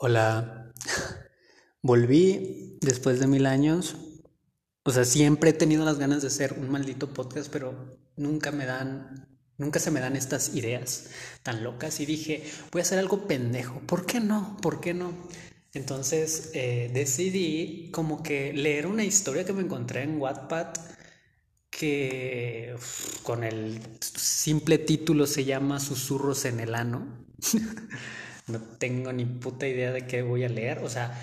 Hola, volví después de mil años. O sea, siempre he tenido las ganas de hacer un maldito podcast, pero nunca me dan, nunca se me dan estas ideas tan locas. Y dije, voy a hacer algo pendejo. ¿Por qué no? ¿Por qué no? Entonces eh, decidí como que leer una historia que me encontré en Wattpad que con el simple título se llama Susurros en el ano. no tengo ni puta idea de qué voy a leer. O sea,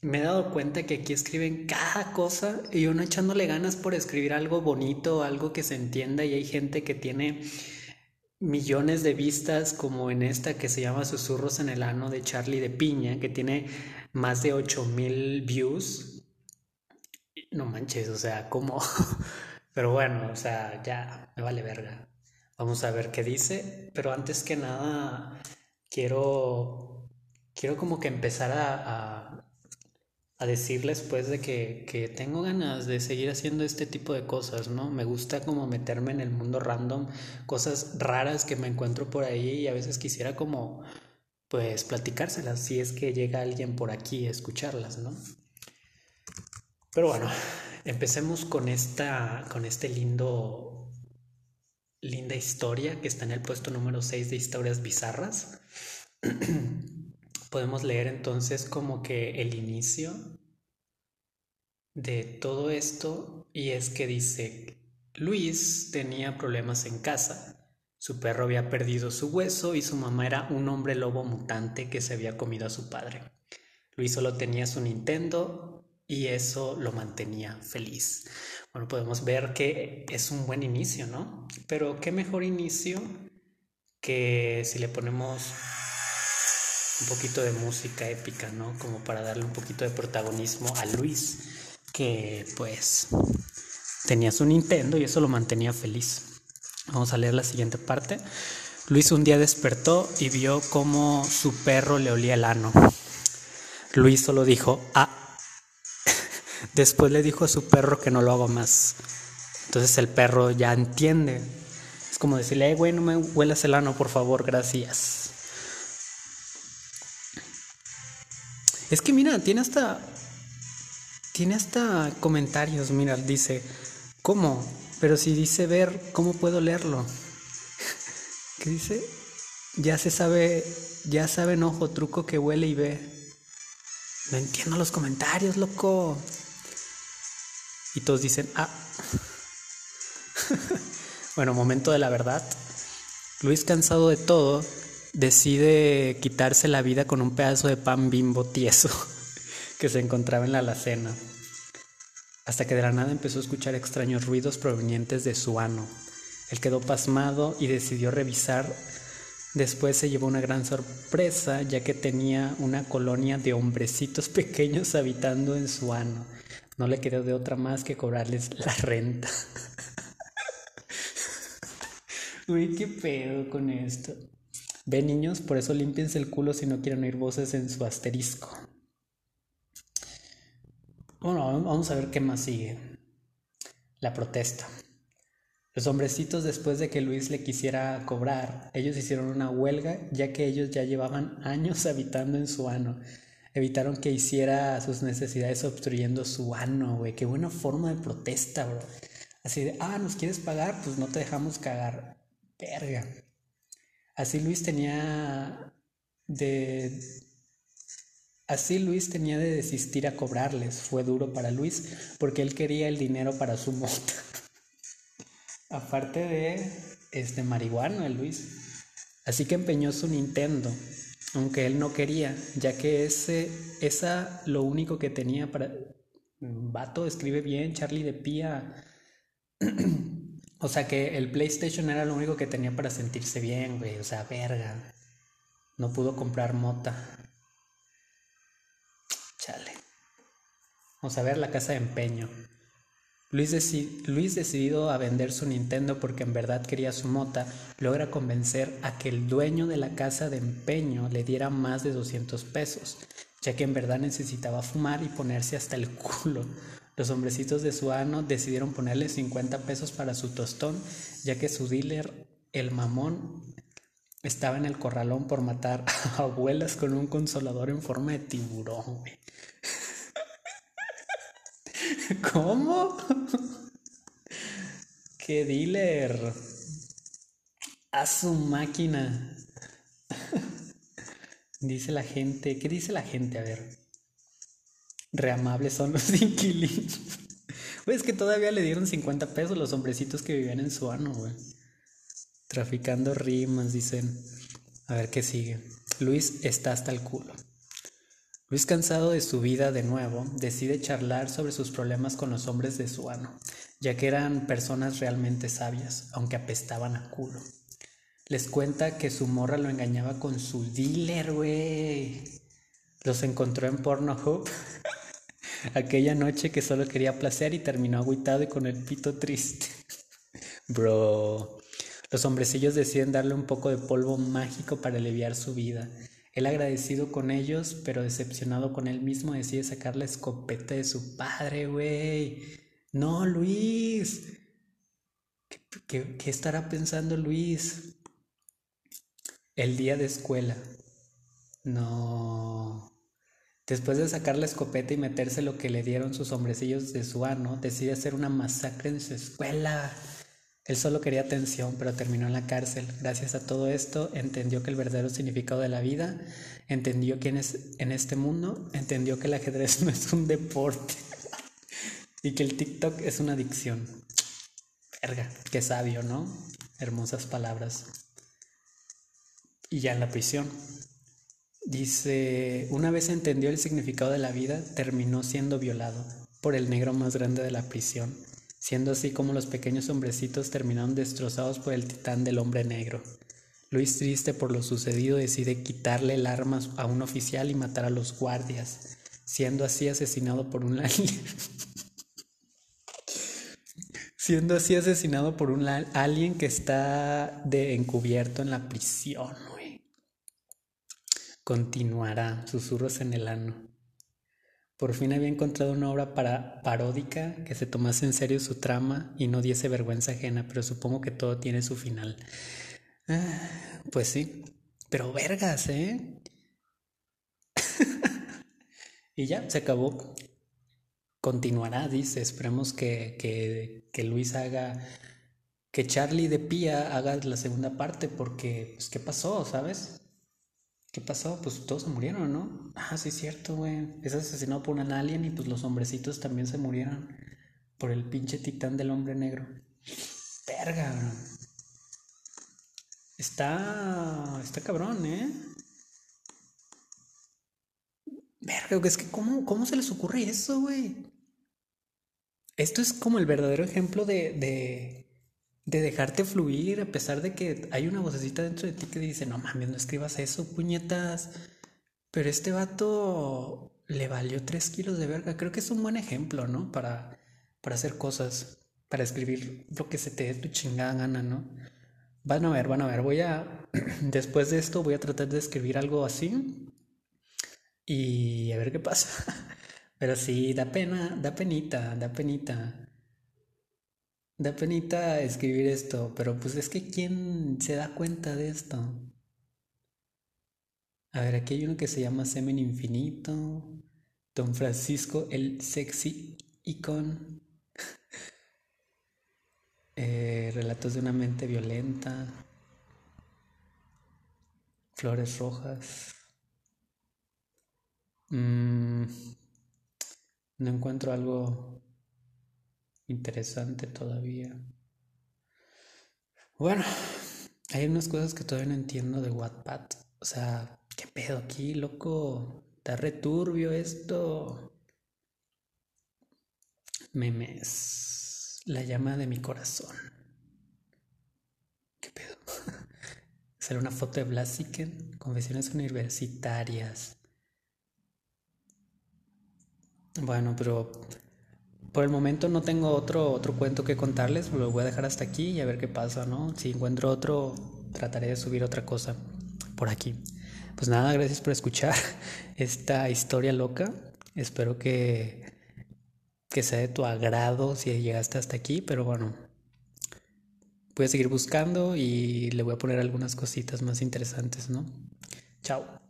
me he dado cuenta que aquí escriben cada cosa y uno echándole ganas por escribir algo bonito, algo que se entienda y hay gente que tiene millones de vistas como en esta que se llama Susurros en el ano de Charlie de Piña, que tiene más de 8000 views. No manches, o sea, ¿cómo? Pero bueno, o sea, ya me vale verga. Vamos a ver qué dice, pero antes que nada quiero, quiero como que empezar a, a, decirles pues de que, que, tengo ganas de seguir haciendo este tipo de cosas, ¿no? Me gusta como meterme en el mundo random, cosas raras que me encuentro por ahí y a veces quisiera como pues platicárselas si es que llega alguien por aquí a escucharlas, ¿no? Pero bueno, empecemos con esta con este lindo linda historia que está en el puesto número 6 de historias bizarras. Podemos leer entonces como que el inicio de todo esto y es que dice, Luis tenía problemas en casa. Su perro había perdido su hueso y su mamá era un hombre lobo mutante que se había comido a su padre. Luis solo tenía su Nintendo y eso lo mantenía feliz. Bueno, podemos ver que es un buen inicio, ¿no? Pero qué mejor inicio que si le ponemos un poquito de música épica, ¿no? Como para darle un poquito de protagonismo a Luis, que pues tenía su Nintendo y eso lo mantenía feliz. Vamos a leer la siguiente parte. Luis un día despertó y vio cómo su perro le olía el ano. Luis solo dijo, ah, Después le dijo a su perro que no lo haga más. Entonces el perro ya entiende. Es como decirle, eh, güey, no me huelas el ano, por favor, gracias. Es que mira, tiene hasta. Tiene hasta comentarios, mira, dice, ¿cómo? Pero si dice ver, ¿cómo puedo leerlo? ¿Qué dice? Ya se sabe, ya sabe ojo, truco que huele y ve. No entiendo los comentarios, loco. Y todos dicen, ah. bueno, momento de la verdad. Luis, cansado de todo, decide quitarse la vida con un pedazo de pan bimbo tieso que se encontraba en la alacena. Hasta que de la nada empezó a escuchar extraños ruidos provenientes de su ano. Él quedó pasmado y decidió revisar. Después se llevó una gran sorpresa, ya que tenía una colonia de hombrecitos pequeños habitando en su ano. No le quedó de otra más que cobrarles la renta. Uy, qué pedo con esto. Ve niños, por eso limpiense el culo si no quieren oír voces en su asterisco. Bueno, vamos a ver qué más sigue. La protesta. Los hombrecitos después de que Luis le quisiera cobrar, ellos hicieron una huelga ya que ellos ya llevaban años habitando en su ano evitaron que hiciera sus necesidades obstruyendo su ano, güey. Qué buena forma de protesta, bro. Así de, ah, ¿nos quieres pagar? Pues no te dejamos cagar. Verga. Así Luis tenía de... Así Luis tenía de desistir a cobrarles. Fue duro para Luis porque él quería el dinero para su mota. Aparte de este marihuano, el Luis. Así que empeñó su Nintendo aunque él no quería, ya que ese, esa lo único que tenía para... Vato, escribe bien, Charlie de Pía. o sea que el PlayStation era lo único que tenía para sentirse bien, güey. O sea, verga. No pudo comprar mota. Chale. Vamos a ver la casa de empeño. Luis, decidido a vender su Nintendo porque en verdad quería su mota, logra convencer a que el dueño de la casa de empeño le diera más de 200 pesos, ya que en verdad necesitaba fumar y ponerse hasta el culo. Los hombrecitos de su ano decidieron ponerle 50 pesos para su tostón, ya que su dealer, el mamón, estaba en el corralón por matar a abuelas con un consolador en forma de tiburón, güey. ¿Cómo? ¡Qué dealer! A su máquina. dice la gente. ¿Qué dice la gente? A ver. Reamables son los inquilinos. Güey, es que todavía le dieron 50 pesos los hombrecitos que vivían en su ano, güey. Traficando rimas, dicen. A ver qué sigue. Luis está hasta el culo. Luis, cansado de su vida de nuevo, decide charlar sobre sus problemas con los hombres de su ano, ya que eran personas realmente sabias, aunque apestaban a culo. Les cuenta que su morra lo engañaba con su dealer, güey. Los encontró en Pornhub aquella noche que solo quería placer y terminó agüitado y con el pito triste. Bro. Los hombrecillos deciden darle un poco de polvo mágico para aliviar su vida él agradecido con ellos, pero decepcionado con él mismo, decide sacar la escopeta de su padre, güey. No, Luis. ¿Qué, estará pensando Luis? El día de escuela. No. Después de sacar la escopeta y meterse lo que le dieron sus hombrecillos de su ano, decide hacer una masacre en su escuela. Él solo quería atención, pero terminó en la cárcel. Gracias a todo esto, entendió que el verdadero significado de la vida, entendió quién es en este mundo, entendió que el ajedrez no es un deporte y que el TikTok es una adicción. Verga, qué sabio, ¿no? Hermosas palabras. Y ya en la prisión. Dice, una vez entendió el significado de la vida, terminó siendo violado por el negro más grande de la prisión siendo así como los pequeños hombrecitos terminaron destrozados por el titán del hombre negro. Luis, triste por lo sucedido, decide quitarle el arma a un oficial y matar a los guardias, siendo así asesinado por un siendo así asesinado por un alien que está de encubierto en la prisión, Continuará, susurros en el ano. Por fin había encontrado una obra para paródica que se tomase en serio su trama y no diese vergüenza ajena, pero supongo que todo tiene su final. Ah, pues sí, pero vergas, ¿eh? y ya, se acabó. Continuará, dice. Esperemos que, que, que Luis haga, que Charlie de Pía haga la segunda parte, porque, pues, ¿qué pasó, sabes? ¿Qué pasó? Pues todos se murieron, ¿no? Ah, sí, es cierto, güey. Es asesinado por un alien y pues los hombrecitos también se murieron por el pinche titán del hombre negro. Verga, bro. Está. Está cabrón, ¿eh? Verga, es que ¿cómo, cómo se les ocurre eso, güey? Esto es como el verdadero ejemplo de, de, de dejarte fluir a pesar de que hay una vocecita dentro de ti que dice, no mames, no escribas eso, puñetas. Pero este vato le valió tres kilos de verga. Creo que es un buen ejemplo, ¿no? Para, para hacer cosas, para escribir lo que se te dé tu chingada gana, ¿no? Van a ver, van a ver. Voy a, después de esto, voy a tratar de escribir algo así y a ver qué pasa. Pero sí, da pena, da penita, da penita. Da penita escribir esto, pero pues es que ¿quién se da cuenta de esto? A ver, aquí hay uno que se llama Semen Infinito, Don Francisco, el sexy icon, eh, Relatos de una mente violenta, Flores Rojas. Mm, no encuentro algo interesante todavía. Bueno, hay unas cosas que todavía no entiendo de Wattpad. O sea, ¿qué pedo aquí, loco? Está returbio esto. Memes. La llama de mi corazón. ¿Qué pedo? Sale una foto de Blaziken. Confesiones universitarias. Bueno, pero por el momento no tengo otro, otro cuento que contarles, lo voy a dejar hasta aquí y a ver qué pasa, ¿no? Si encuentro otro, trataré de subir otra cosa por aquí. Pues nada, gracias por escuchar esta historia loca. Espero que, que sea de tu agrado si llegaste hasta aquí, pero bueno, voy a seguir buscando y le voy a poner algunas cositas más interesantes, ¿no? Chao.